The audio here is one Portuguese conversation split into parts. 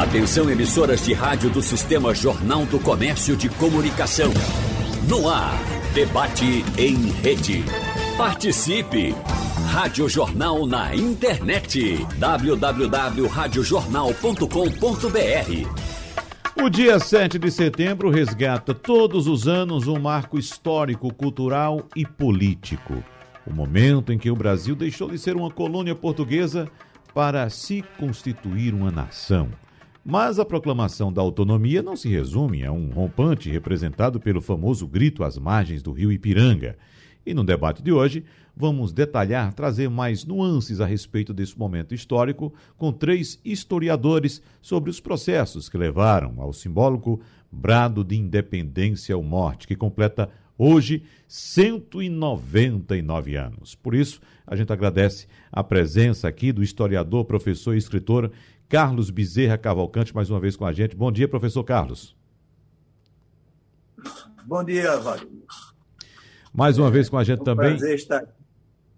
Atenção emissoras de rádio do Sistema Jornal do Comércio de Comunicação. No ar, debate em rede. Participe! Rádio Jornal na internet. www.radiojornal.com.br O dia 7 de setembro resgata todos os anos um marco histórico, cultural e político. O momento em que o Brasil deixou de ser uma colônia portuguesa para se constituir uma nação. Mas a proclamação da autonomia não se resume a um rompante representado pelo famoso grito às margens do rio Ipiranga. E no debate de hoje, vamos detalhar, trazer mais nuances a respeito desse momento histórico com três historiadores sobre os processos que levaram ao simbólico brado de independência ou morte, que completa hoje 199 anos. Por isso, a gente agradece a presença aqui do historiador, professor e escritor Carlos Bezerra Cavalcante, mais uma vez com a gente. Bom dia, professor Carlos. Bom dia, Wagner. Mais uma é, vez com a gente é um também. Prazer estar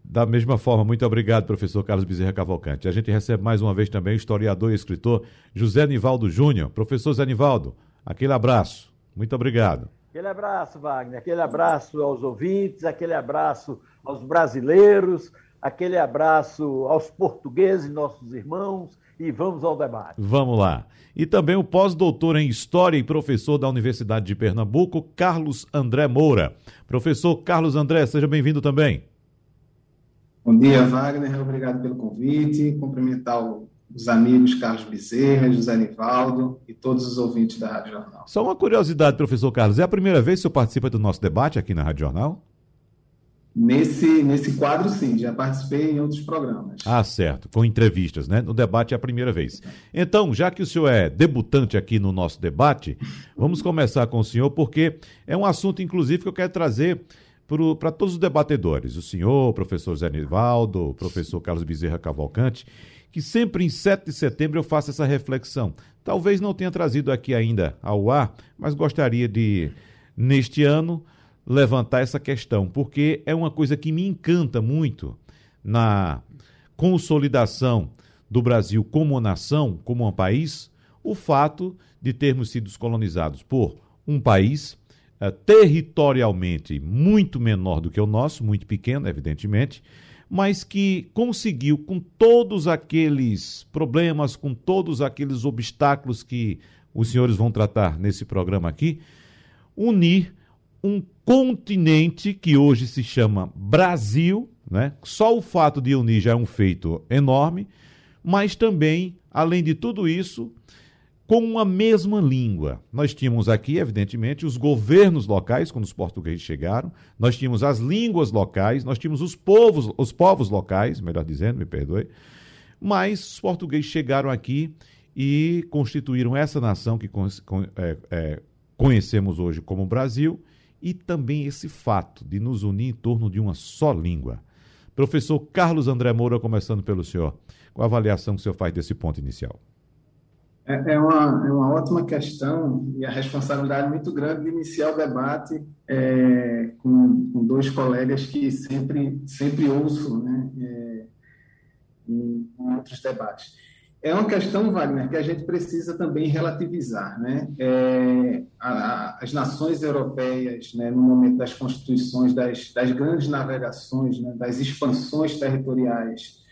da mesma forma, muito obrigado, professor Carlos Bezerra Cavalcante. A gente recebe mais uma vez também o historiador e escritor José Nivaldo Júnior. Professor Zé Nivaldo, aquele abraço. Muito obrigado. Aquele abraço, Wagner. Aquele abraço aos ouvintes, aquele abraço aos brasileiros, aquele abraço aos portugueses, nossos irmãos, e vamos ao debate. Vamos lá. E também o pós-doutor em História e professor da Universidade de Pernambuco, Carlos André Moura. Professor Carlos André, seja bem-vindo também. Bom dia, Wagner. Obrigado pelo convite. Cumprimentar os amigos Carlos Bezerra, José Nivaldo e todos os ouvintes da Rádio Jornal. Só uma curiosidade, professor Carlos. É a primeira vez que o senhor participa do nosso debate aqui na Rádio Jornal? Nesse, nesse quadro, sim, já participei em outros programas. Ah, certo, com entrevistas, né? No debate é a primeira vez. Então, já que o senhor é debutante aqui no nosso debate, vamos começar com o senhor, porque é um assunto, inclusive, que eu quero trazer para todos os debatedores. O senhor, o professor Zé Nivaldo, o professor Carlos Bezerra Cavalcante, que sempre em 7 de setembro eu faço essa reflexão. Talvez não tenha trazido aqui ainda ao ar, mas gostaria de, neste ano, levantar essa questão, porque é uma coisa que me encanta muito na consolidação do Brasil como nação, como um país, o fato de termos sido colonizados por um país uh, territorialmente muito menor do que o nosso, muito pequeno, evidentemente, mas que conseguiu, com todos aqueles problemas, com todos aqueles obstáculos que os senhores vão tratar nesse programa aqui, unir um continente que hoje se chama Brasil, né? Só o fato de unir já é um feito enorme, mas também, além de tudo isso, com uma mesma língua. Nós tínhamos aqui, evidentemente, os governos locais, quando os portugueses chegaram, nós tínhamos as línguas locais, nós tínhamos os povos, os povos locais, melhor dizendo, me perdoe, mas os portugueses chegaram aqui e constituíram essa nação que é, é, conhecemos hoje como Brasil, e também esse fato de nos unir em torno de uma só língua. Professor Carlos André Moura, começando pelo senhor, qual a avaliação que o senhor faz desse ponto inicial? É, é uma, é uma ótima questão e a responsabilidade muito grande de iniciar o debate é, com, com, dois colegas que sempre, sempre ouço né, é, em, em outros debates é uma questão, Wagner, que a gente precisa também relativizar. Né? É, a, a, as nações europeias, né, no momento das constituições, das, das grandes navegações, né, das expansões territoriais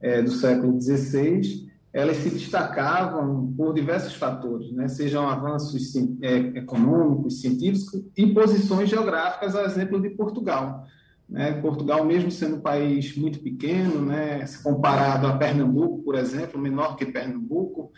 é, do século XVI, elas se destacavam por diversos fatores, né? sejam avanços é, econômicos, científicos e posições geográficas, a exemplo de Portugal. Né? Portugal, mesmo sendo um país muito pequeno, né? se comparado a Pernambuco, por exemplo, menor que Pernambuco,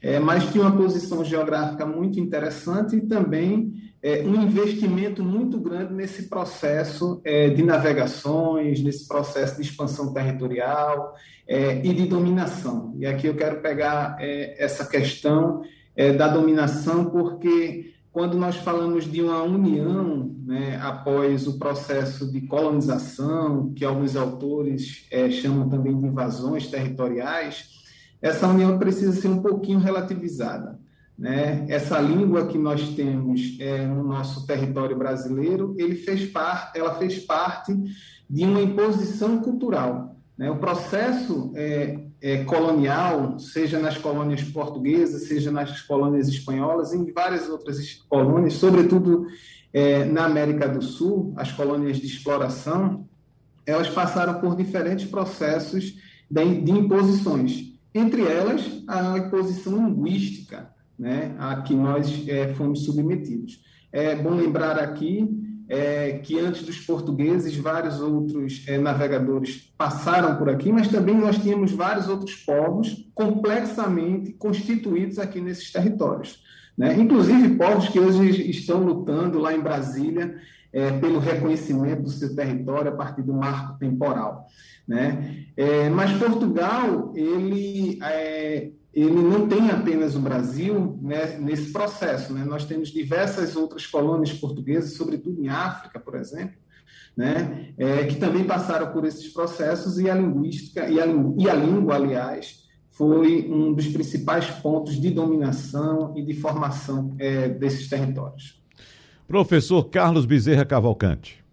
é, mas tinha uma posição geográfica muito interessante e também é, um investimento muito grande nesse processo é, de navegações, nesse processo de expansão territorial é, e de dominação. E aqui eu quero pegar é, essa questão é, da dominação, porque quando nós falamos de uma união né, após o processo de colonização, que alguns autores é, chamam também de invasões territoriais, essa união precisa ser um pouquinho relativizada. Né? Essa língua que nós temos é, no nosso território brasileiro, ele fez par, ela fez parte de uma imposição cultural. Né? O processo é, é, colonial, seja nas colônias portuguesas, seja nas colônias espanholas, em várias outras colônias, sobretudo é, na América do Sul, as colônias de exploração, elas passaram por diferentes processos de, de imposições, entre elas a imposição linguística, né, a que nós é, fomos submetidos. É bom lembrar aqui é, que antes dos portugueses, vários outros é, navegadores passaram por aqui, mas também nós tínhamos vários outros povos complexamente constituídos aqui nesses territórios. Né? Inclusive povos que hoje estão lutando lá em Brasília é, pelo reconhecimento do seu território a partir do marco temporal. Né? É, mas Portugal, ele é, ele não tem apenas o Brasil né, nesse processo. Né? Nós temos diversas outras colônias portuguesas, sobretudo em África, por exemplo, né, é, que também passaram por esses processos e a linguística e a, e a língua, aliás, foi um dos principais pontos de dominação e de formação é, desses territórios. Professor Carlos Bezerra Cavalcante.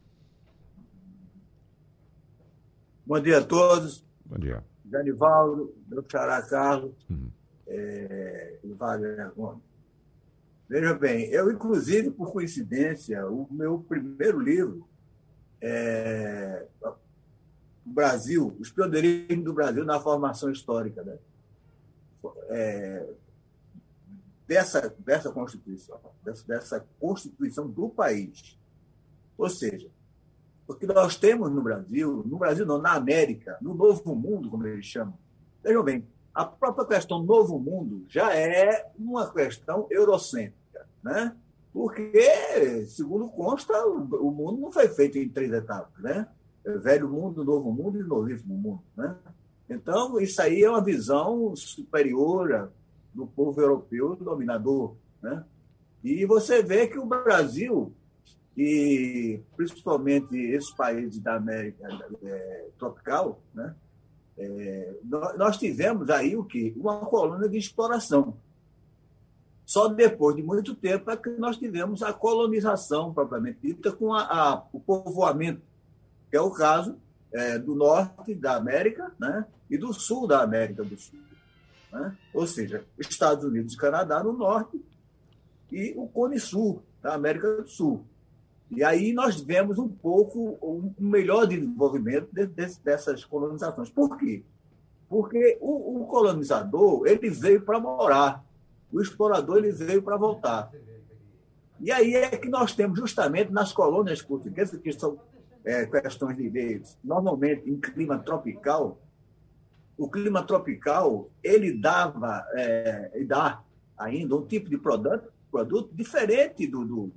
Bom dia a todos. Bom dia. Danivaldo, meu xará Carlos uhum. é, e Wagner Gomes. Veja bem, eu, inclusive, por coincidência, o meu primeiro livro, é, Brasil, os pioneirismos do Brasil na formação histórica, né? É, dessa, dessa Constituição, dessa, dessa Constituição do país. Ou seja, porque nós temos no Brasil, no Brasil não, na América, no Novo Mundo, como eles chamam. Vejam bem, a própria questão Novo Mundo já é uma questão eurocêntrica, né? Porque, segundo consta, o mundo não foi feito em três etapas, né? Velho mundo, novo mundo e novíssimo mundo, né? Então, isso aí é uma visão superior do povo europeu dominador, né? E você vê que o Brasil e principalmente esses países da América é, tropical, né? É, nós tivemos aí o que? Uma colônia de exploração. Só depois de muito tempo é que nós tivemos a colonização propriamente dita com a, a, o povoamento, que é o caso é, do norte da América né? e do sul da América do Sul. Né? Ou seja, Estados Unidos e Canadá no norte e o Cone Sul da América do Sul. E aí nós vemos um pouco um melhor desenvolvimento de, de, dessas colonizações. Por quê? Porque o, o colonizador ele veio para morar, o explorador ele veio para voltar. E aí é que nós temos justamente nas colônias portuguesas, que são é, questões de leis, normalmente em clima tropical, o clima tropical ele dava é, e dá ainda um tipo de produto, produto diferente do, do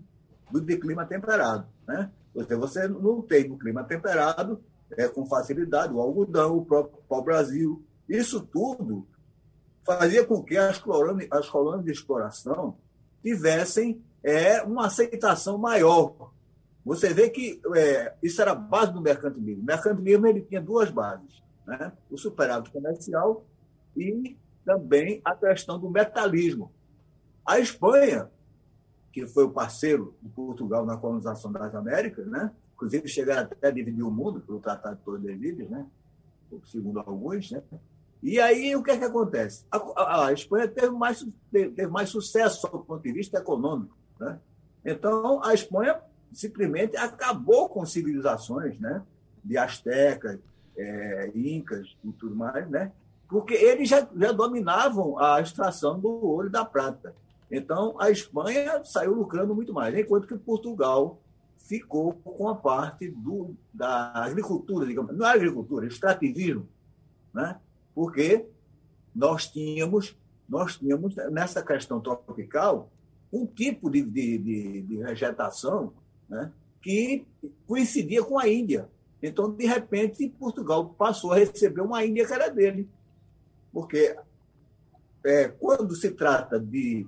do de clima temperado. Né? Você, você não tem no clima temperado é, com facilidade o algodão, o próprio pau-brasil. Isso tudo fazia com que as colônias, as colônias de exploração tivessem é, uma aceitação maior. Você vê que é, isso era a base do mercantilismo. O mercantilismo ele tinha duas bases: né? o superávit comercial e também a questão do metalismo. A Espanha que foi o parceiro de Portugal na colonização das Américas, né? inclusive chegaram até a dividir o mundo pelo Tratado de Tordesilhas, né? segundo alguns. Né? E aí o que é que acontece? A, a, a Espanha teve mais, teve mais sucesso do ponto de vista econômico. Né? Então, a Espanha simplesmente acabou com civilizações né? de astecas, é, incas e tudo mais, né? porque eles já, já dominavam a extração do ouro e da prata. Então, a Espanha saiu lucrando muito mais, enquanto que Portugal ficou com a parte do, da agricultura, digamos, não é agricultura, é extrativismo, né? porque nós tínhamos, nós tínhamos nessa questão tropical um tipo de, de, de, de vegetação né? que coincidia com a Índia. Então, de repente, Portugal passou a receber uma Índia que era dele. Porque é, quando se trata de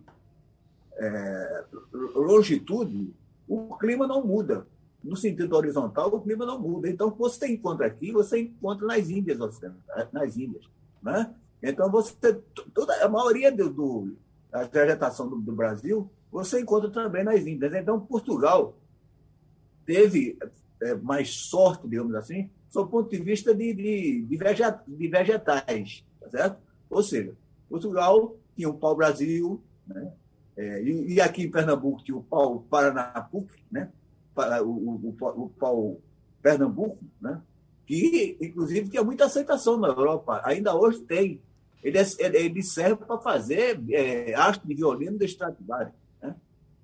é, longitude, o clima não muda. No sentido horizontal, o clima não muda. Então, você encontra aqui, você encontra nas Índias ocidentais, nas Índias. Né? Então, você toda a maioria do, do da vegetação do, do, Brasil, você encontra também nas Índias. Então, Portugal teve é, mais sorte, digamos assim, do ponto de vista de, de, de, vegetais. Tá Tá certo? Ou seja, Portugal tinha o pau-brasil, né? É, e, e, aqui em Pernambuco tinha o pau Paranapuc, né? o, o, o pau Pernambuco, né? que inclusive tinha muita aceitação na Europa, ainda hoje tem. Ele, é, ele serve para fazer é, haste de violino de Stradivari. Né?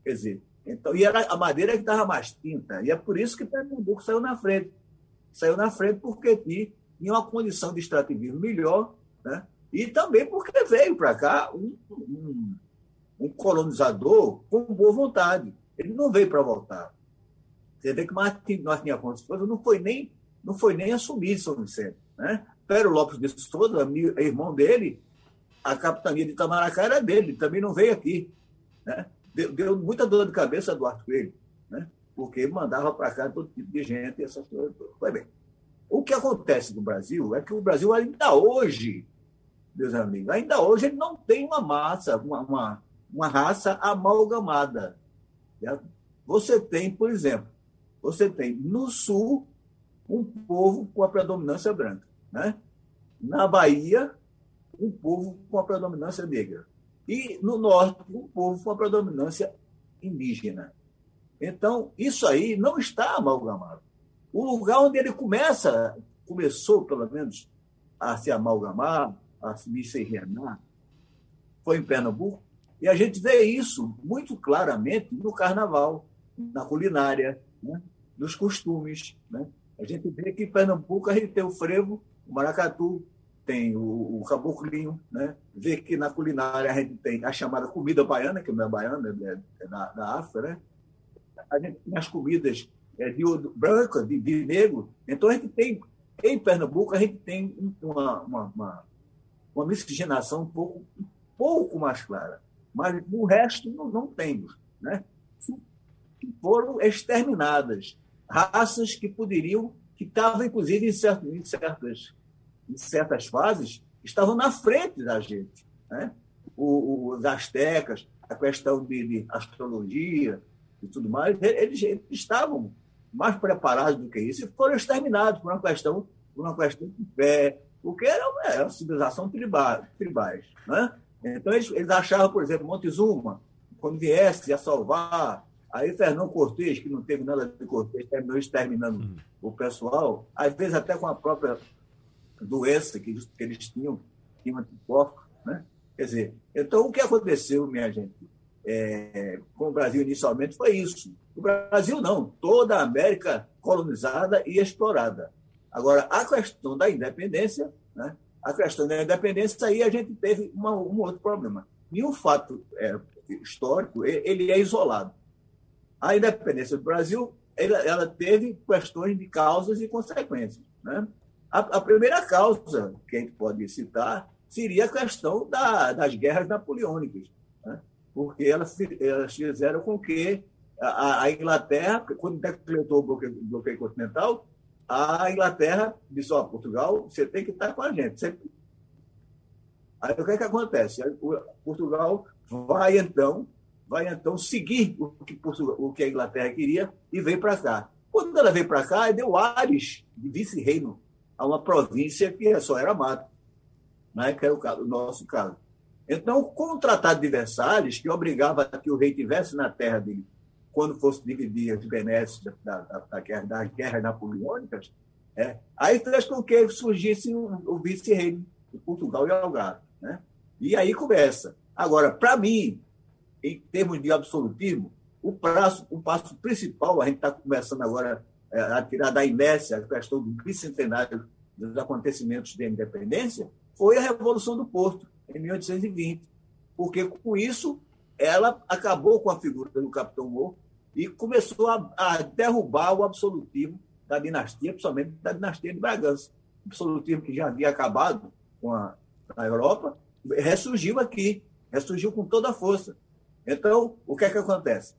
Quer dizer, então, e era a madeira que dava mais tinta, e é por isso que Pernambuco saiu na frente. Saiu na frente porque tinha uma condição de extrativismo melhor, né? e também porque veio para cá um, um, um, colonizador com boa vontade. Ele não veio para voltar. Você vê que Martin, Martin Afonso não foi nem não foi nem assumir São Vicente. Né? Péro Lopes de Souza, irmão dele, a capitania de Itamaracá era dele, também não veio aqui. Né? Deu, deu, muita dor de cabeça a Duarte Coelho, né? porque mandava para cá todo tipo de gente essas coisas. Foi bem. O que acontece no Brasil é que o Brasil ainda hoje, meus amigos, ainda hoje ele não tem uma massa, uma, uma, uma raça amalgamada. Você tem, por exemplo, você tem no sul um povo com a predominância branca. Né? Na Bahia, um povo com a predominância negra. E no norte, um povo com a predominância indígena. Então, isso aí não está amalgamado. O lugar onde ele começa, começou pelo menos a se amalgamar, a se miscigenar, foi em Pernambuco, e a gente vê isso muito claramente no carnaval, na culinária, né? nos costumes. Né? A gente vê que em Pernambuco a gente tem o frevo, o maracatu, tem o, o caboclinho, né? Vê que na culinária a gente tem a chamada comida baiana, que não é baiana, é, é da, da África, né? A gente tem as comidas é, de branca, de, de negro. Então a gente tem, em Pernambuco, a gente tem uma, uma, uma, uma miscigenação um pouco, um pouco mais clara. Mas no resto não, não temos, né? Foram exterminadas raças que poderiam, que estavam, inclusive, em, certo, em, certas, em certas fases, estavam na frente da gente. Né? O, os astecas, a questão de, de, astrologia e tudo mais, eles, eles, estavam mais preparados do que isso e foram exterminados por uma questão, por uma questão de fé, porque era era uma civilização tribal, tribais. Né? Então, eles, eles achavam, por exemplo, Montezuma, quando viesse a salvar Aí Fernão Cortes, que não teve nada de Cortes, terminou exterminando uhum. o pessoal, às vezes até com a própria doença que eles, que eles tinham, tinham anticorpos. Né? Quer dizer, então o que aconteceu, minha gente, é, com o Brasil inicialmente foi isso. O Brasil não, toda a América colonizada e explorada. Agora, a questão da independência, né? A questão da independência, aí a gente teve uma, um outro problema. E um fato é, histórico, ele é isolado. A independência do Brasil ela, ela teve questões de causas e consequências. Né? A, a, primeira causa que a gente pode citar seria a questão da, das guerras napoleônicas, né? porque elas, elas fizeram com que a, a Inglaterra, quando decretou o bloqueio, bloqueio continental, a Inglaterra disse: Ó, Portugal, você tem que estar com a gente. Aí o que, é que acontece? Portugal vai, então, vai então seguir o que, o que a Inglaterra queria e veio para cá. Quando ela veio para cá, deu ares de vice-reino a uma província que só era mato, né? que era o, o nosso caso. Então, com o Tratado de Versalhes, que obrigava que o rei tivesse na terra dele, quando fosse dividir as benesses da, da, da, das guerras napoleônicas, é, aí fez com que surgisse o, o vice-reino de Portugal e Algarve. Né? E aí começa. Agora, para mim, em termos de absolutismo, o, prazo, o passo principal, a gente está começando agora é, a tirar da inércia a questão do bicentenário dos acontecimentos da independência, foi a Revolução do Porto, em 1820. Porque, com isso, ela acabou com a figura do Capitão Moore e começou a, a derrubar o absolutismo da dinastia, principalmente da dinastia de Bragança. O absolutismo que já havia acabado com a, a Europa, ressurgiu aqui, ressurgiu com toda a força. Então, o que é que acontece?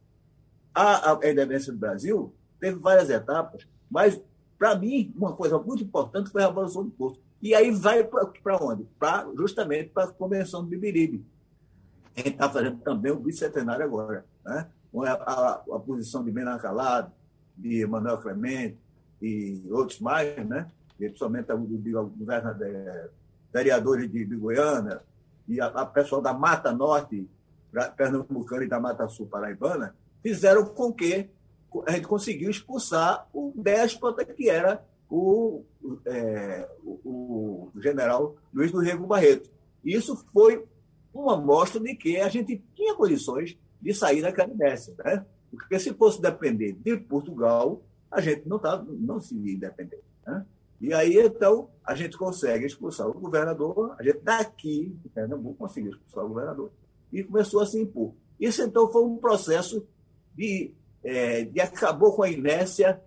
A, a independência do Brasil teve várias etapas, mas, para mim, uma coisa muito importante foi a Revolução do Porto. E aí vai para onde? Pra, justamente para a Convenção do Bibiribe. A gente está fazendo também o bicentenário agora. Né? A, a, a posição de Bena Calado, de Manuel Clemente e outros mais, né? e principalmente o do vereadores de, de Goiânia e a, a pessoal da Mata Norte, Pernambucana e da Mata Sul Paraibana, fizeram com que a gente conseguiu expulsar o déspota que era o, é, o, o, general Luiz do Rego Barreto. Isso foi uma mostra de que a gente tinha condições de sair daquela inércia. Né? Porque se fosse depender de Portugal, a gente não, tá, não se ia depender. Né? E aí, então, a gente consegue expulsar o governador, a gente daqui de Pernambuco conseguiu expulsar o governador e começou a se impor. Isso, então, foi um processo de, é, de acabou com a inércia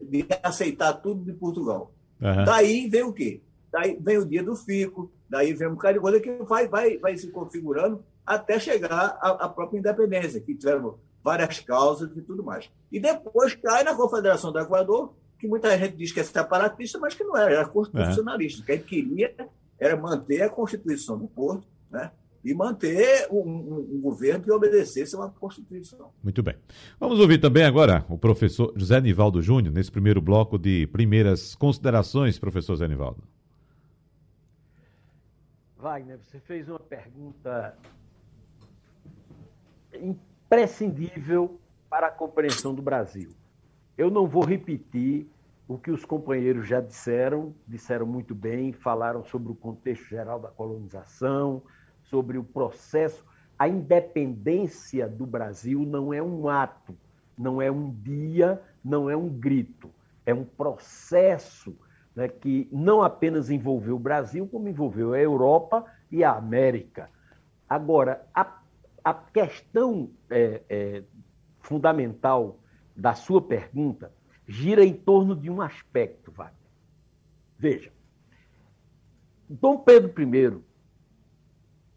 de aceitar tudo de Portugal. Uhum. Daí vem o quê? Daí vem o dia do fico, daí vem um bocado de coisa que vai, vai, vai se configurando até chegar à, própria independência, que tiveram várias causas e tudo mais. E depois cai na Confederação do Equador, que muita gente diz que é separatista, mas que não era, era constitucionalista. É. O que a gente queria era manter a Constituição do Porto, né? e manter um, um, um, governo que obedecesse a uma Constituição. Muito bem. Vamos ouvir também agora o professor José Nivaldo Júnior, nesse primeiro bloco de primeiras considerações, professor José Nivaldo. Wagner, você fez uma pergunta imprescindível para a compreensão do Brasil. Eu não vou repetir o que os companheiros já disseram, disseram muito bem, falaram sobre o contexto geral da colonização, sobre o processo. A independência do Brasil não é um ato, não é um dia, não é um grito. É um processo né, que não apenas envolveu o Brasil, como envolveu a Europa e a América. Agora, a, a questão é, é, fundamental da sua pergunta gira em torno de um aspecto, Wagner. Veja, Dom Pedro I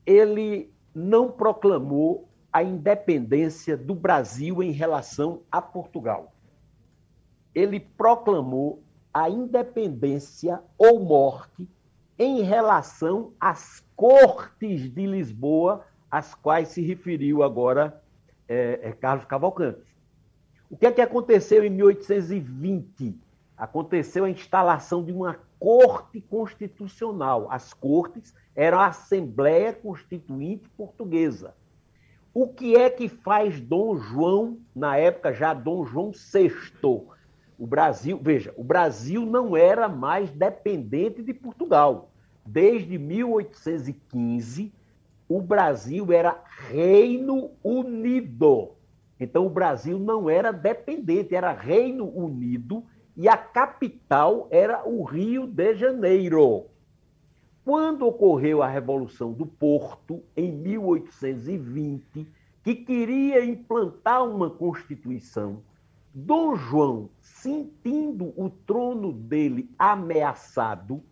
ele não proclamou a independência do Brasil em relação a Portugal. Ele proclamou a independência ou morte em relação às cortes de Lisboa, às quais se referiu agora é, é, Carlos Cavalcante. O que é que aconteceu em 1820? Aconteceu a instalação de uma corte constitucional. As cortes eram a Assembleia Constituinte Portuguesa. O que é que faz Dom João, na época já Dom João VI? O Brasil, veja, o Brasil não era mais dependente de Portugal. Desde 1815, o Brasil era Reino Unido. Então, o Brasil não era dependente, era Reino Unido e a capital era o Rio de Janeiro. Quando ocorreu a Revolução do Porto, em 1820, que queria implantar uma Constituição, Dom João, sentindo o trono dele ameaçado,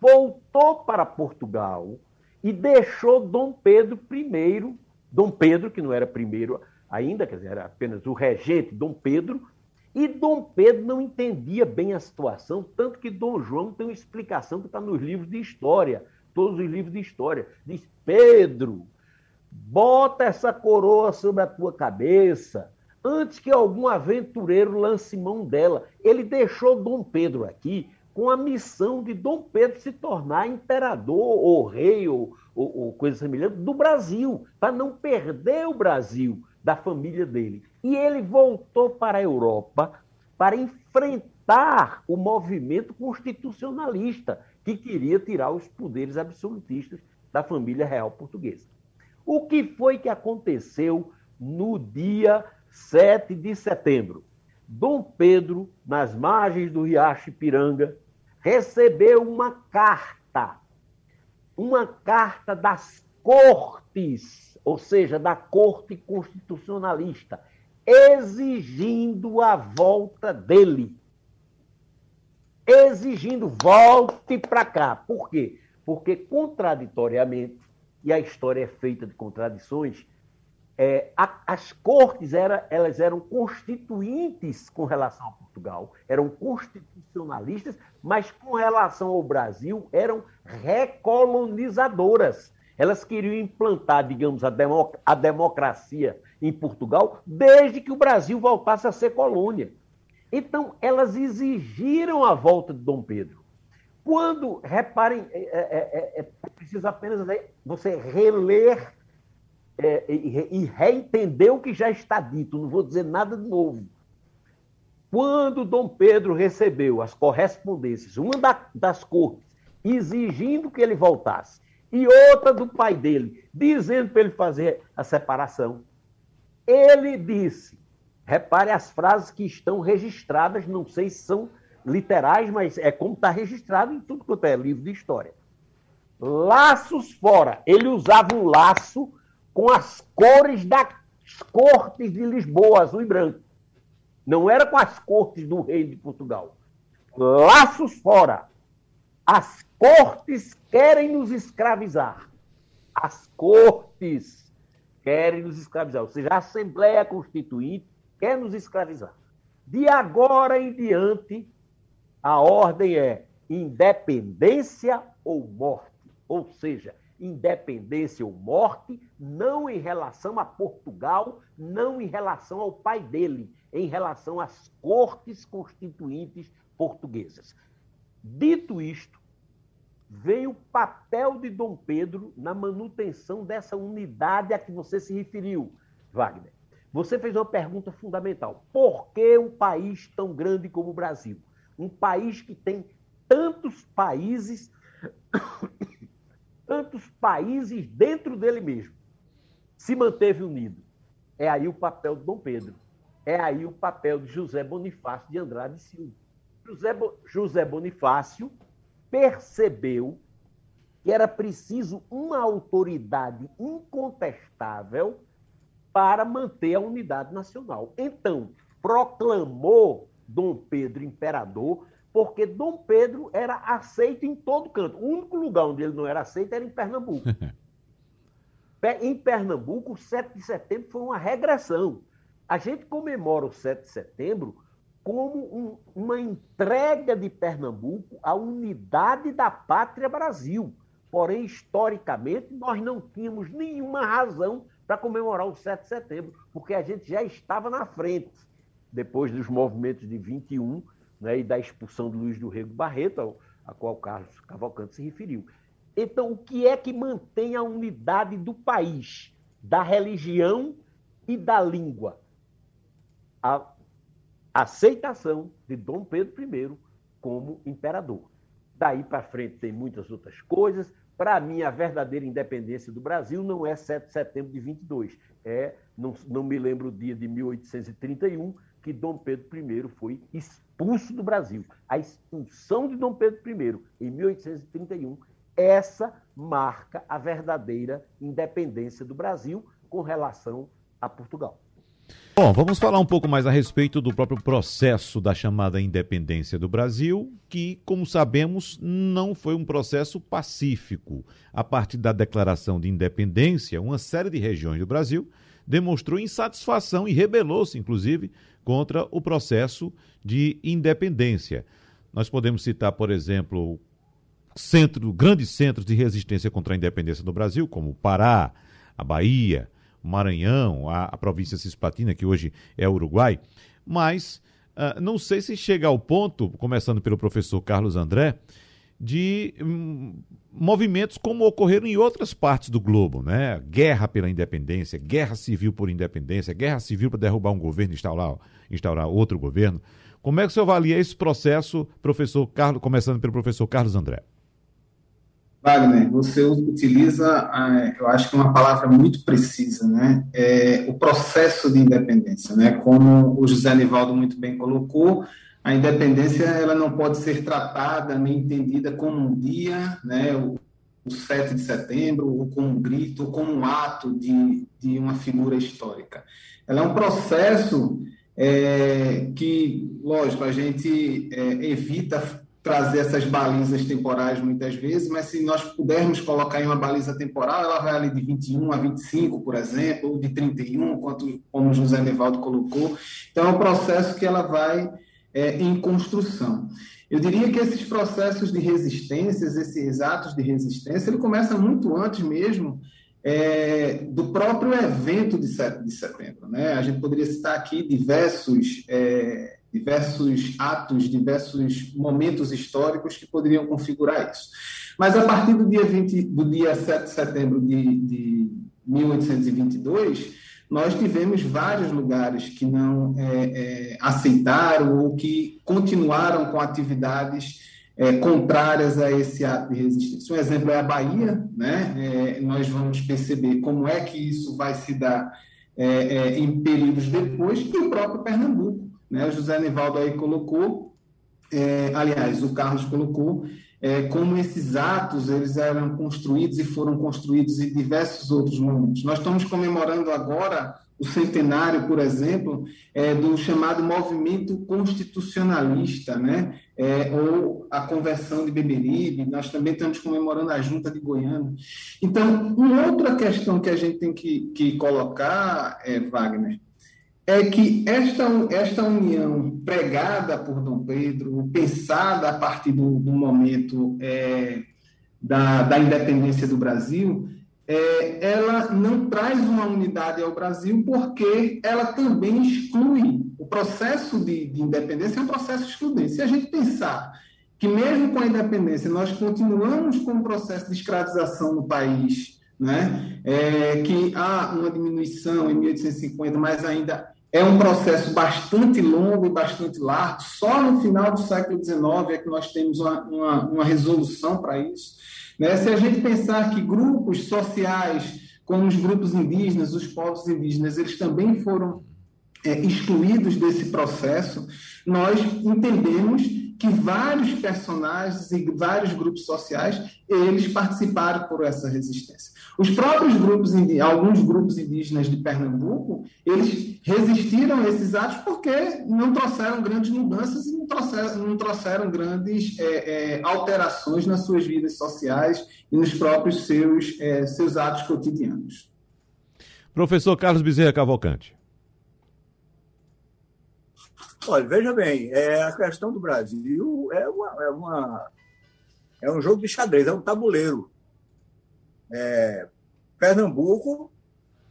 voltou para Portugal e deixou Dom Pedro I, Dom Pedro, que não era primeiro ainda, quer dizer, era apenas o regente Dom Pedro, e Dom Pedro não entendia bem a situação, tanto que Dom João tem uma explicação que está nos livros de história, todos os livros de história. Diz: Pedro, bota essa coroa sobre a tua cabeça antes que algum aventureiro lance mão dela. Ele deixou Dom Pedro aqui com a missão de Dom Pedro se tornar imperador ou rei ou, ou, ou coisa semelhante do Brasil, para não perder o Brasil da família dele. E ele voltou para a Europa para enfrentar o movimento constitucionalista que queria tirar os poderes absolutistas da família real portuguesa. O que foi que aconteceu no dia 7 de setembro? Dom Pedro, nas margens do Riacho Ipiranga, recebeu uma carta, uma carta das cortes, ou seja, da corte constitucionalista, exigindo a volta dele. Exigindo, volte para cá. Por quê? Porque, contraditoriamente, e a história é feita de contradições, é, a, as cortes era, elas eram constituintes com relação a Portugal, eram constitucionalistas, mas com relação ao Brasil eram recolonizadoras. Elas queriam implantar, digamos, a, democ a democracia em Portugal desde que o Brasil voltasse a ser colônia. Então, elas exigiram a volta de Dom Pedro. Quando, reparem, é, é, é, é apenas você reler é, e, e reentender o que já está dito, não vou dizer nada de novo. Quando Dom Pedro recebeu as correspondências, uma da, das cortes, exigindo que ele voltasse, e outra do pai dele, dizendo para ele fazer a separação, ele disse: repare as frases que estão registradas, não sei se são literais, mas é como está registrado em tudo quanto é livro de história. Laços fora. Ele usava um laço com as cores das cortes de Lisboa, azul e branco. Não era com as cortes do rei de Portugal. Laços fora. As cortes querem nos escravizar. As cortes querem nos escravizar. Ou seja, a Assembleia Constituinte quer nos escravizar. De agora em diante, a ordem é independência ou morte. Ou seja, independência ou morte, não em relação a Portugal, não em relação ao pai dele, em relação às cortes constituintes portuguesas. Dito isto, veio o papel de Dom Pedro na manutenção dessa unidade a que você se referiu, Wagner. Você fez uma pergunta fundamental. Por que um país tão grande como o Brasil? Um país que tem tantos países, tantos países dentro dele mesmo, se manteve unido. É aí o papel de Dom Pedro. É aí o papel de José Bonifácio de Andrade Silva. José, Bo... José Bonifácio percebeu que era preciso uma autoridade incontestável para manter a unidade nacional. Então, proclamou Dom Pedro imperador, porque Dom Pedro era aceito em todo canto. O único lugar onde ele não era aceito era em Pernambuco. em Pernambuco, o 7 de setembro foi uma regressão. A gente comemora o 7 de setembro como um, uma entrega de Pernambuco à unidade da pátria Brasil. Porém, historicamente, nós não tínhamos nenhuma razão para comemorar o 7 de setembro, porque a gente já estava na frente, depois dos movimentos de 21 né, e da expulsão de Luiz do Rego Barreto, a qual Carlos Cavalcante se referiu. Então, o que é que mantém a unidade do país, da religião e da língua? A aceitação de Dom Pedro I como imperador. Daí para frente tem muitas outras coisas. Para mim, a verdadeira independência do Brasil não é 7 de setembro de 22. É, não, não me lembro o dia de 1831 que Dom Pedro I foi expulso do Brasil. A expulsão de Dom Pedro I em 1831, essa marca a verdadeira independência do Brasil com relação a Portugal. Bom, vamos falar um pouco mais a respeito do próprio processo da chamada independência do Brasil, que, como sabemos, não foi um processo pacífico. A partir da declaração de independência, uma série de regiões do Brasil demonstrou insatisfação e rebelou-se, inclusive, contra o processo de independência. Nós podemos citar, por exemplo, centro, grandes centros de resistência contra a independência do Brasil, como o Pará, a Bahia, Maranhão, a, a província Cisplatina, que hoje é Uruguai, mas uh, não sei se chega ao ponto, começando pelo professor Carlos André, de um, movimentos como ocorreram em outras partes do globo, né? Guerra pela independência, guerra civil por independência, guerra civil para derrubar um governo e instaurar, instaurar outro governo. Como é que você avalia esse processo, professor Carlos, começando pelo professor Carlos André? Wagner, você utiliza, eu acho que uma palavra muito precisa, né? É o processo de independência, né? Como o José Nivaldo muito bem colocou, a independência ela não pode ser tratada nem entendida como um dia, né? O, o 7 de setembro, ou como um grito, ou como um ato de, de uma figura histórica. Ela é um processo é, que, lógico, a gente é, evita trazer essas balizas temporais muitas vezes, mas se nós pudermos colocar em uma baliza temporal, ela vai ali de 21 a 25, por exemplo, ou de 31, quanto, como José Nevaldo colocou. Então, é um processo que ela vai é, em construção. Eu diria que esses processos de resistências, esses atos de resistência, ele começa muito antes mesmo é, do próprio evento de 7 de setembro. Né? A gente poderia citar aqui diversos é, diversos atos, diversos momentos históricos que poderiam configurar isso. Mas a partir do dia, 20, do dia 7 de setembro de, de 1822, nós tivemos vários lugares que não é, é, aceitaram ou que continuaram com atividades é, contrárias a esse ato de resistência. Um exemplo é a Bahia, né? É, nós vamos perceber como é que isso vai se dar é, é, em períodos depois, e o próprio Pernambuco. Né? O José Nivaldo aí colocou, aliás, o Carlos colocou, é, como esses atos eles eram construídos e foram construídos em diversos outros momentos. Nós estamos comemorando agora o centenário, por exemplo, é, do chamado movimento constitucionalista, né? É, ou a conversão de Beberibe, nós também estamos comemorando a Junta de Goiânia. Então, uma outra questão que a gente tem que, que colocar, é, Wagner, é que esta, esta união pregada por Dom Pedro, pensada a partir do, do momento é, da, da independência do Brasil, é, ela não traz uma unidade ao Brasil porque ela também exclui. O processo de, de independência é um processo excludente. Se a gente pensar que mesmo com a independência nós continuamos com o processo de escravização no país, né? É, que há uma diminuição em 1850, mas ainda é um processo bastante longo e bastante largo. Só no final do século XIX é que nós temos uma, uma, uma resolução para isso. Né? Se a gente pensar que grupos sociais, como os grupos indígenas, os povos indígenas, eles também foram é, excluídos desse processo, nós entendemos que vários personagens e vários grupos sociais eles participaram por essa resistência. Os próprios grupos, alguns grupos indígenas de Pernambuco, eles resistiram a esses atos porque não trouxeram grandes mudanças e não trouxeram, não trouxeram grandes é, é, alterações nas suas vidas sociais e nos próprios seus, é, seus atos cotidianos. Professor Carlos Bezerra Cavalcante. Olha, veja bem, é, a questão do Brasil é, uma, é, uma, é um jogo de xadrez, é um tabuleiro. É, Pernambuco,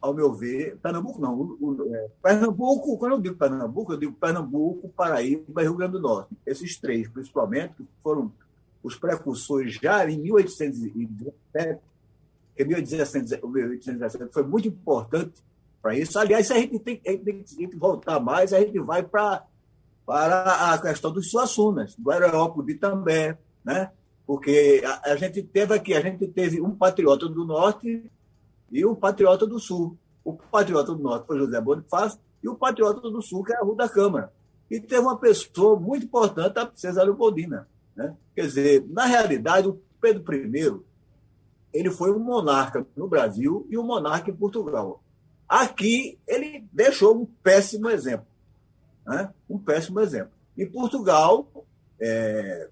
ao meu ver, Pernambuco não, o, o, é, Pernambuco, quando eu digo Pernambuco, eu digo Pernambuco, Paraíba e Rio Grande do Norte. Esses três, principalmente, que foram os precursores já em 1817, que 1817 foi muito importante para isso. Aliás, a gente tem, a gente tem que voltar mais, a gente vai para para a questão dos Suassunas, do Aerópolis de né? porque a, a, gente teve aqui, a gente teve um patriota do Norte e um patriota do Sul. O patriota do Norte foi José Bonifácio e o patriota do Sul, que era Rua da Câmara. E teve uma pessoa muito importante, a princesa Leopoldina. Né? Quer dizer, na realidade, o Pedro I ele foi um monarca no Brasil e um monarca em Portugal. Aqui, ele deixou um péssimo exemplo. Né? Um péssimo exemplo. Em Portugal, é,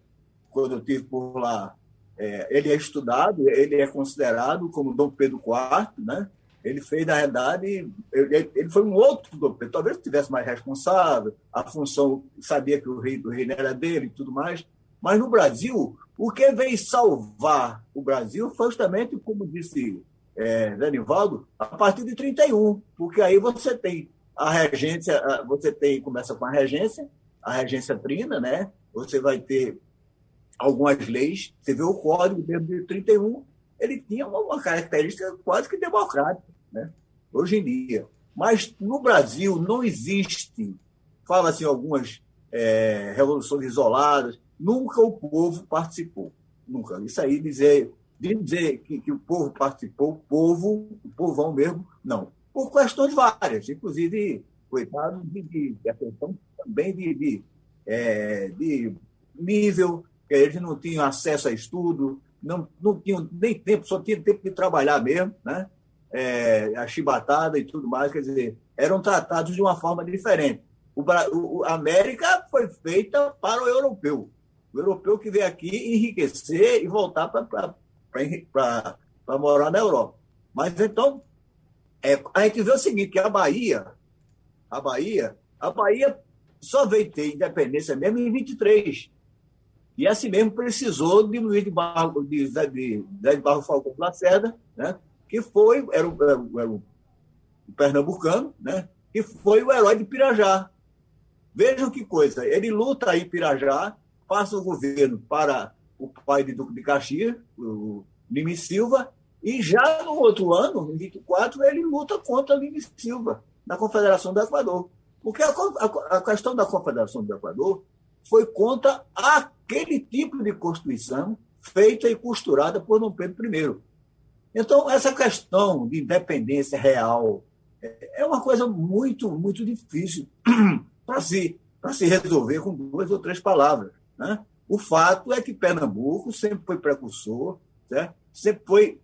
quando eu estive por lá, é, ele é estudado, ele é considerado como Dom Pedro IV, né? Ele fez, na realidade, ele, foi um outro Dom Pedro, talvez tivesse mais responsável, a função, sabia que o rei do reino era dele e tudo mais, mas no Brasil, o que veio salvar o Brasil foi justamente, como disse é, Danivaldo, a partir de 31, porque aí você tem a regência, você tem, começa com a regência, a regência trina, né? Você vai ter algumas leis, você vê o código dentro de 31, ele tinha uma característica quase que democrática, né? Hoje em dia. Mas no Brasil não existe, fala-se algumas é, revoluções isoladas, nunca o povo participou. Nunca. Isso aí dizer, dizer que, que o povo participou, o povo, o povão mesmo, não por questões várias, inclusive, coitado, de, de, de atenção também de, de, é, de nível, que eles não tinham acesso a estudo, não, não tinham nem tempo, só tinham tempo de trabalhar mesmo, né? É, a chibatada e tudo mais, quer dizer, eram tratados de uma forma diferente. O, o, a América foi feita para o europeu. O europeu que veio aqui enriquecer e voltar para morar na Europa. Mas então, é, a gente vê o seguinte, que a Bahia, a Bahia, a Bahia só veio ter independência mesmo em 23. E assim mesmo precisou de Luiz de Barro, de, de, de, de Barro Falcão Lacerda, né? que foi, era o, era, o, era o pernambucano, né? que foi o herói de Pirajá. Vejam que coisa, ele luta aí Pirajá, passa o governo para o pai de Duque de Caxias, o Lime Silva, e já no outro ano, em 24, ele luta contra Lime Silva, na Confederação do Equador. Porque a, a, a questão da Confederação do Equador foi contra aquele tipo de Constituição feita e costurada por Dom Pedro I. Então, essa questão de independência real é, é uma coisa muito, muito difícil para se, se resolver com duas ou três palavras. Né? O fato é que Pernambuco sempre foi precursor, certo? sempre foi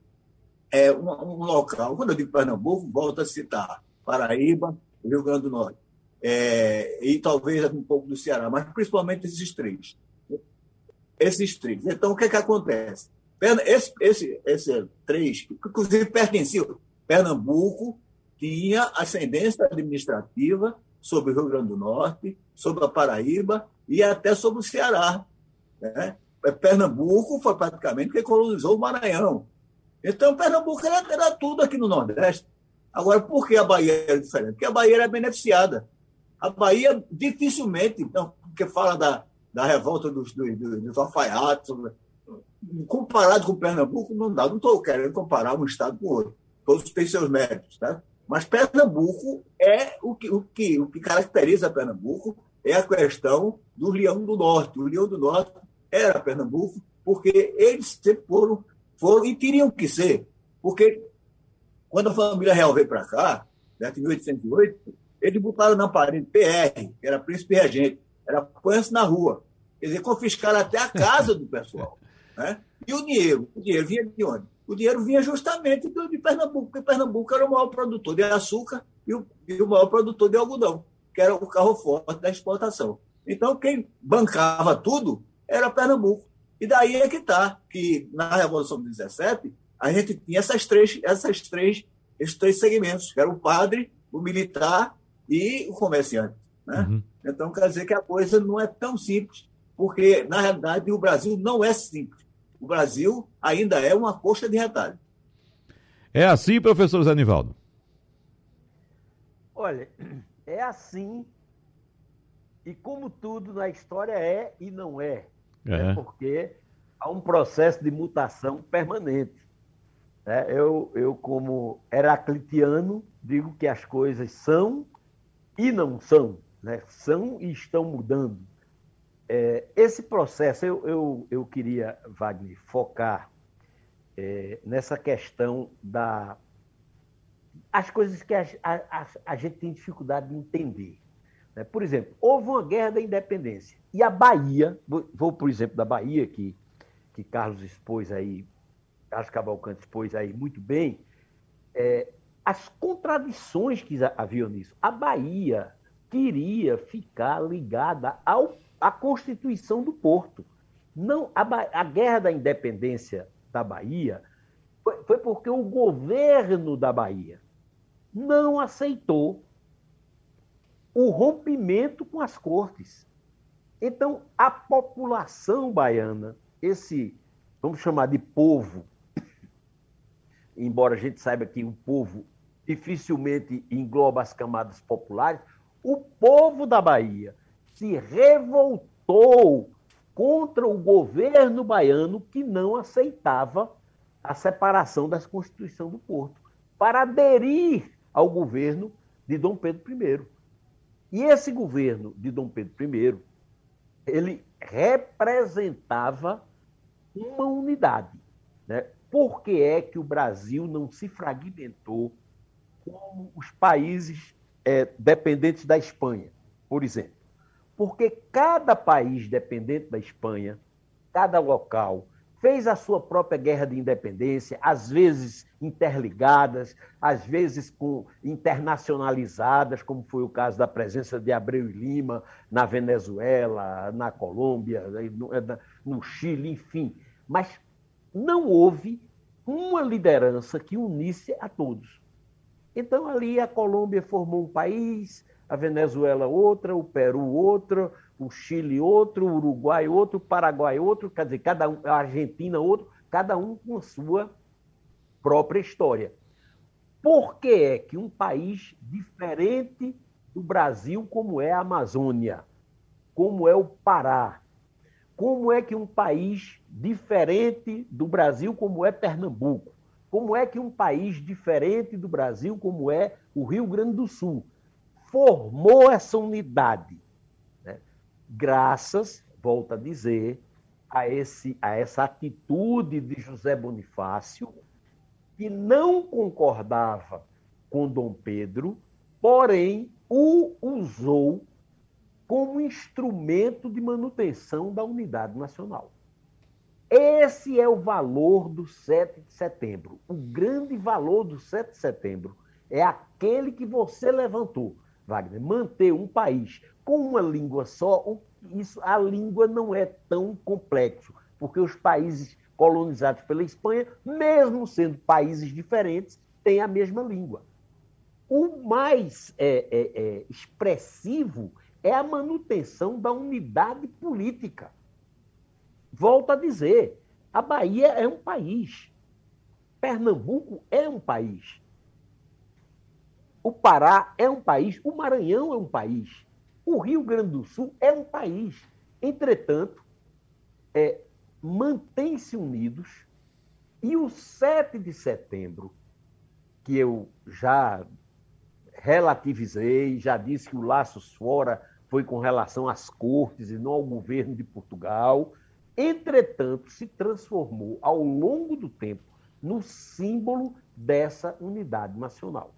é, um, um, local. Quando eu digo Pernambuco, volto a citar Paraíba, Rio Grande do Norte, é, e talvez um pouco do Ceará, mas principalmente esses três. Esses três. Então, o que, é que acontece? Esse, esse, esse três, inclusive pertenciam, Pernambuco tinha ascendência administrativa sobre o Rio Grande do Norte, sobre a Paraíba e até sobre o Ceará. Né? É, Pernambuco foi praticamente quem colonizou o Maranhão. Então, Pernambuco era, era tudo aqui no Nordeste. Agora, por que a Bahia é diferente? Porque a Bahia era beneficiada. A Bahia dificilmente, então, porque fala da, da revolta dos, dos, dos alfaiates, comparado com Pernambuco, não dá. Não estou querendo comparar um estado com o outro. Todos têm seus méritos. Tá? Mas Pernambuco é o que, o, que, o que caracteriza Pernambuco é a questão do Leão do Norte. O Leão do Norte era Pernambuco, porque eles sempre foram, foram e teriam que ser. Porque quando a família real veio para cá, né, em 1808, eles botaram na parede PR, que era príncipe regente, era põe na rua. Quer dizer, confiscaram até a casa do pessoal. Né? E o dinheiro? O dinheiro vinha de onde? O dinheiro vinha justamente de Pernambuco, porque Pernambuco era o maior produtor de açúcar e o, e o maior produtor de algodão, que era o carro forte da exportação. Então, quem bancava tudo era Pernambuco. E daí é que está, que na Revolução de 17, a gente tinha essas três, essas três, esses três segmentos, que era o padre, o militar e o comerciante. Né? Uhum. Então, quer dizer que a coisa não é tão simples, porque, na realidade, o Brasil não é simples. O Brasil ainda é uma coxa de retalho. É assim, professor Zanivaldo? Olha, é assim e como tudo na história é e não é. É. Porque há um processo de mutação permanente. É, eu, eu, como heraclitiano, digo que as coisas são e não são. Né? São e estão mudando. É, esse processo, eu, eu, eu queria, Wagner, focar é, nessa questão da. As coisas que a, a, a gente tem dificuldade de entender. Né? Por exemplo, houve uma guerra da independência. E a Bahia, vou, por exemplo, da Bahia, que, que Carlos expôs aí, Carlos Cavalcante expôs aí muito bem, é, as contradições que haviam nisso. A Bahia queria ficar ligada ao, à Constituição do Porto. Não, a, a guerra da independência da Bahia foi, foi porque o governo da Bahia não aceitou o rompimento com as cortes. Então, a população baiana, esse, vamos chamar de povo, embora a gente saiba que o povo dificilmente engloba as camadas populares, o povo da Bahia se revoltou contra o governo baiano que não aceitava a separação das Constituição do Porto, para aderir ao governo de Dom Pedro I. E esse governo de Dom Pedro I, ele representava uma unidade. Né? Por que é que o Brasil não se fragmentou como os países é, dependentes da Espanha, por exemplo? Porque cada país dependente da Espanha, cada local, fez a sua própria guerra de independência, às vezes interligadas, às vezes com internacionalizadas, como foi o caso da presença de Abreu e Lima na Venezuela, na Colômbia, no Chile, enfim. Mas não houve uma liderança que unisse a todos. Então ali a Colômbia formou um país, a Venezuela outra, o Peru outra, o Chile outro, o Uruguai outro, o Paraguai outro, quer dizer, cada um, a Argentina outro, cada um com a sua própria história. Por que é que um país diferente do Brasil como é a Amazônia, como é o Pará, como é que um país diferente do Brasil, como é Pernambuco, como é que um país diferente do Brasil, como é o Rio Grande do Sul, formou essa unidade. Graças, volto a dizer, a, esse, a essa atitude de José Bonifácio, que não concordava com Dom Pedro, porém o usou como instrumento de manutenção da unidade nacional. Esse é o valor do 7 de setembro. O grande valor do 7 de setembro é aquele que você levantou, Wagner. Manter um país com uma língua só, isso, a língua não é tão complexo, porque os países colonizados pela Espanha, mesmo sendo países diferentes, têm a mesma língua. O mais é, é, é, expressivo é a manutenção da unidade política. Volto a dizer, a Bahia é um país. Pernambuco é um país. O Pará é um país. O Maranhão é um país. O Rio Grande do Sul é um país. Entretanto, é, mantém-se unidos e o 7 de setembro, que eu já relativizei, já disse que o Laços Fora foi com relação às cortes e não ao governo de Portugal. Entretanto, se transformou ao longo do tempo no símbolo dessa unidade nacional.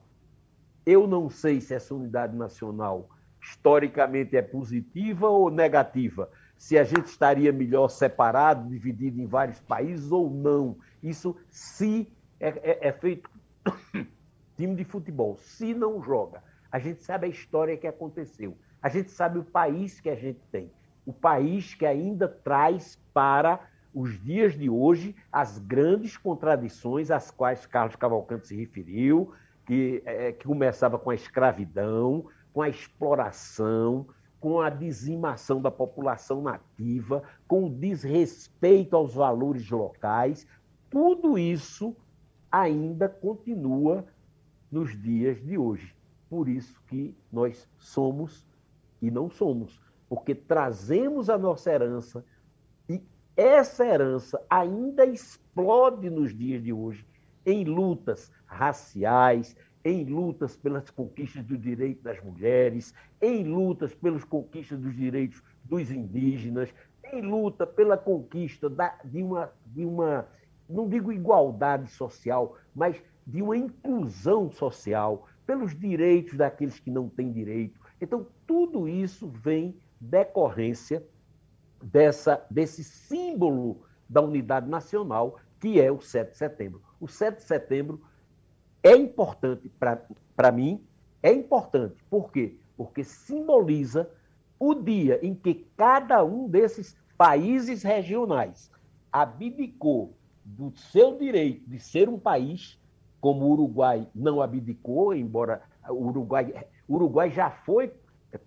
Eu não sei se essa unidade nacional historicamente é positiva ou negativa, se a gente estaria melhor separado, dividido em vários países ou não. Isso se é, é, é feito time de futebol, se não joga. A gente sabe a história que aconteceu. A gente sabe o país que a gente tem, o país que ainda traz para os dias de hoje as grandes contradições às quais Carlos Cavalcante se referiu, que, é, que começava com a escravidão, com a exploração, com a dizimação da população nativa, com o desrespeito aos valores locais, tudo isso ainda continua nos dias de hoje. Por isso que nós somos e não somos, porque trazemos a nossa herança e essa herança ainda explode nos dias de hoje em lutas raciais, em lutas pelas conquistas do direito das mulheres, em lutas pelas conquistas dos direitos dos indígenas, em luta pela conquista da, de, uma, de uma, não digo igualdade social, mas de uma inclusão social, pelos direitos daqueles que não têm direito, então, tudo isso vem decorrência dessa, desse símbolo da unidade nacional, que é o 7 de setembro. O 7 de setembro é importante para mim, é importante. Por quê? Porque simboliza o dia em que cada um desses países regionais abdicou do seu direito de ser um país, como o Uruguai não abdicou, embora o Uruguai o Uruguai já foi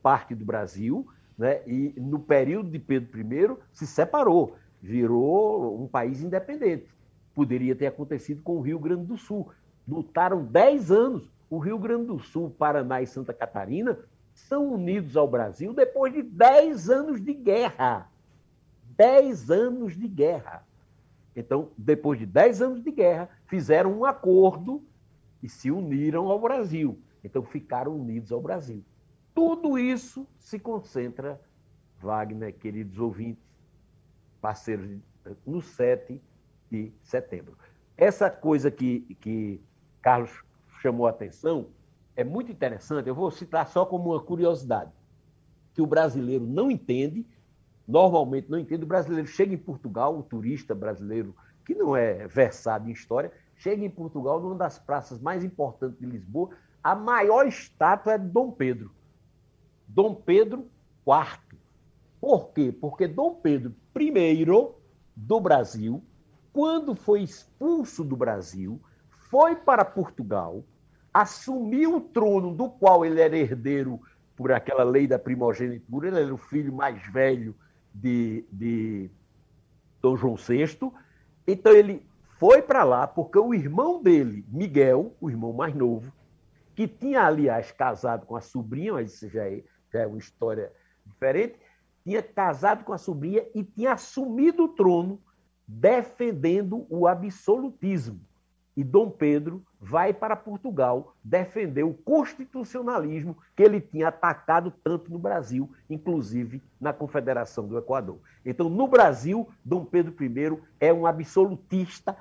parte do Brasil, né? e no período de Pedro I se separou, virou um país independente. Poderia ter acontecido com o Rio Grande do Sul. Lutaram 10 anos. O Rio Grande do Sul, Paraná e Santa Catarina são unidos ao Brasil depois de 10 anos de guerra. 10 anos de guerra. Então, depois de 10 anos de guerra, fizeram um acordo e se uniram ao Brasil. Então ficaram unidos ao Brasil. Tudo isso se concentra, Wagner, queridos ouvintes, parceiros, no 7 de setembro. Essa coisa que, que Carlos chamou a atenção é muito interessante, eu vou citar só como uma curiosidade, que o brasileiro não entende, normalmente não entende, o brasileiro chega em Portugal, o turista brasileiro que não é versado em história, chega em Portugal, numa das praças mais importantes de Lisboa, a maior estátua é de Dom Pedro. Dom Pedro IV. Por quê? Porque Dom Pedro I do Brasil, quando foi expulso do Brasil, foi para Portugal, assumiu o trono do qual ele era herdeiro por aquela lei da primogenitura, ele era o filho mais velho de, de Dom João VI. Então ele foi para lá porque o irmão dele, Miguel, o irmão mais novo, que tinha, aliás, casado com a sobrinha, mas isso já é, já é uma história diferente, tinha casado com a sobrinha e tinha assumido o trono defendendo o absolutismo. E Dom Pedro vai para Portugal defender o constitucionalismo que ele tinha atacado tanto no Brasil, inclusive na Confederação do Equador. Então, no Brasil, Dom Pedro I é um absolutista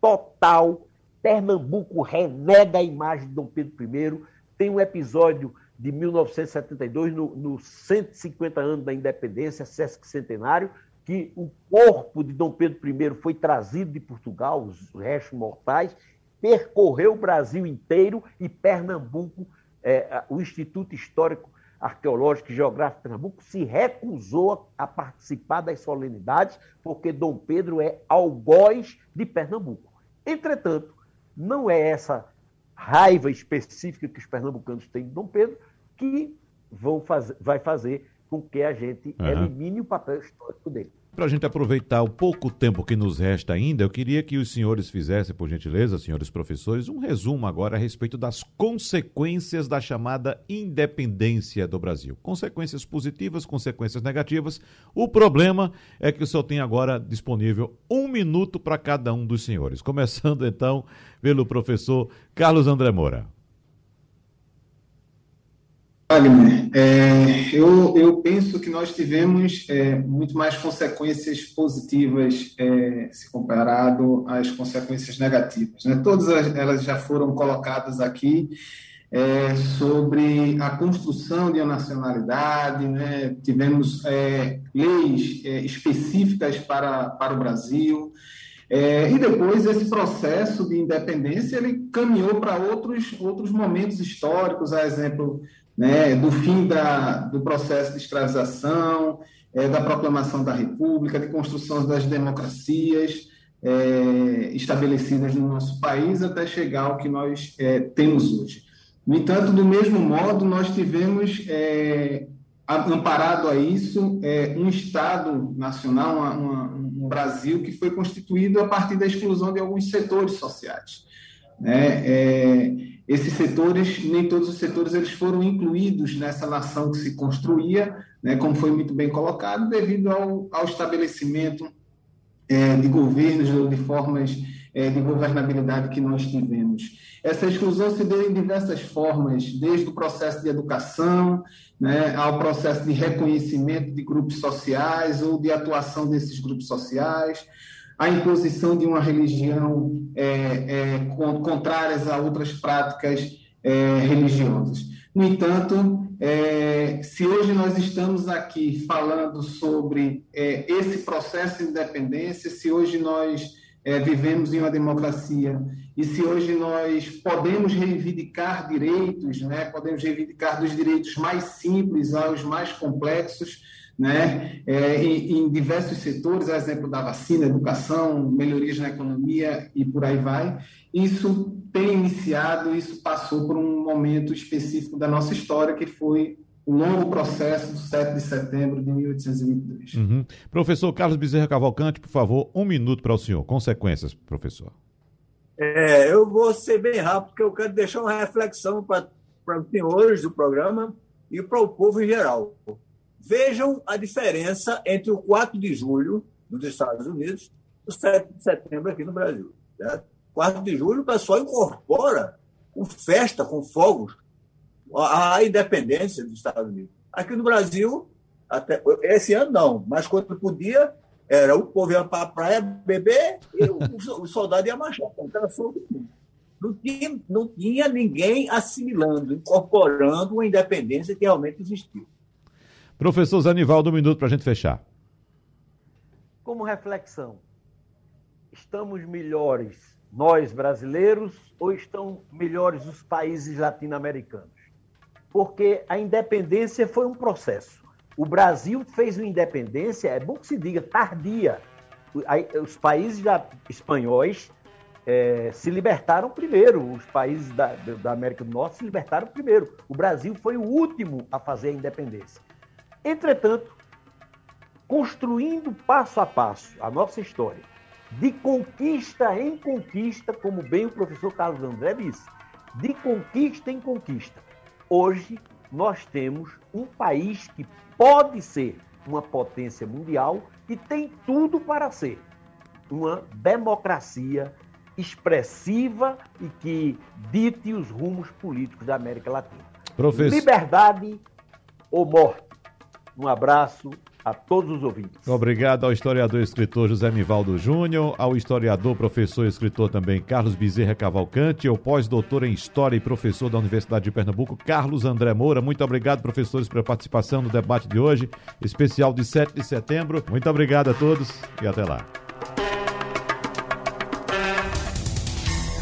total. Pernambuco renega a imagem de Dom Pedro I. Tem um episódio de 1972, no, no 150 anos da independência, Sesc Centenário, que o corpo de Dom Pedro I foi trazido de Portugal, os restos mortais, percorreu o Brasil inteiro e Pernambuco, é, o Instituto Histórico Arqueológico e Geográfico de Pernambuco se recusou a participar das solenidades, porque Dom Pedro é algoz de Pernambuco. Entretanto, não é essa raiva específica que os pernambucanos têm de Dom Pedro que vão vai fazer com que a gente uhum. elimine o papel histórico dele. Para a gente aproveitar o pouco tempo que nos resta ainda, eu queria que os senhores fizessem, por gentileza, senhores professores, um resumo agora a respeito das consequências da chamada independência do Brasil. Consequências positivas, consequências negativas. O problema é que o senhor tem agora disponível um minuto para cada um dos senhores. Começando então pelo professor Carlos André Moura. Wagner, é, eu, eu penso que nós tivemos é, muito mais consequências positivas é, se comparado às consequências negativas. Né? Todas elas já foram colocadas aqui é, sobre a construção de uma nacionalidade, né? tivemos é, leis é, específicas para, para o Brasil, é, e depois esse processo de independência ele caminhou para outros, outros momentos históricos, a exemplo né, do fim da, do processo de escravização, é, da proclamação da República, de construção das democracias é, estabelecidas no nosso país, até chegar ao que nós é, temos hoje. No entanto, do mesmo modo, nós tivemos, é, amparado a isso, é, um Estado nacional, uma, uma, um Brasil que foi constituído a partir da exclusão de alguns setores sociais. Né? Esses setores, nem todos os setores, eles foram incluídos nessa nação que se construía, né, como foi muito bem colocado, devido ao, ao estabelecimento é, de governos ou de formas é, de governabilidade que nós tivemos. Essa exclusão se deu em diversas formas, desde o processo de educação, né, ao processo de reconhecimento de grupos sociais ou de atuação desses grupos sociais, a imposição de uma religião é, é, contrárias a outras práticas é, religiosas. No entanto, é, se hoje nós estamos aqui falando sobre é, esse processo de independência, se hoje nós é, vivemos em uma democracia e se hoje nós podemos reivindicar direitos, né, podemos reivindicar dos direitos mais simples aos mais complexos, né, é, em, em, diversos setores, a exemplo da vacina, educação, melhorias na economia e por aí vai. Isso tem iniciado, isso passou por um momento específico da nossa história, que foi o longo processo do 7 de setembro de 1822. Uhum. Professor Carlos Bezerra Cavalcante, por favor, um minuto para o senhor. Consequências, professor. É, eu vou ser bem rápido, porque eu quero deixar uma reflexão para os senhores do programa e para o povo em geral. Vejam a diferença entre o 4 de julho nos Estados Unidos e o 7 de setembro aqui no Brasil. Certo? 4 de julho o pessoal incorpora com festa, com fogos, a independência dos Estados Unidos. Aqui no Brasil, até, esse ano não, mas quando podia, era o povo ia para a praia beber e o, soldado ia marchar. Então, não tinha, não tinha ninguém assimilando, incorporando uma independência que realmente existiu. Professor Zanivaldo, um minuto para a gente fechar. Como reflexão, estamos melhores nós brasileiros ou estão melhores os países latino-americanos? Porque a independência foi um processo. O Brasil fez uma independência, é bom que se diga, tardia. Os países espanhóis é, se libertaram primeiro, os países da, da América do Norte se libertaram primeiro. O Brasil foi o último a fazer a independência. Entretanto, construindo passo a passo a nossa história, de conquista em conquista, como bem o professor Carlos André disse, de conquista em conquista. Hoje, nós temos um país que pode ser uma potência mundial e tem tudo para ser uma democracia expressiva e que dite os rumos políticos da América Latina. Professor... Liberdade ou morte. Um abraço a todos os ouvintes. Obrigado ao historiador e escritor José Mivaldo Júnior, ao historiador, professor e escritor também Carlos Bezerra Cavalcante, ao pós-doutor em História e professor da Universidade de Pernambuco, Carlos André Moura. Muito obrigado, professores, pela participação no debate de hoje, especial de 7 de setembro. Muito obrigado a todos e até lá.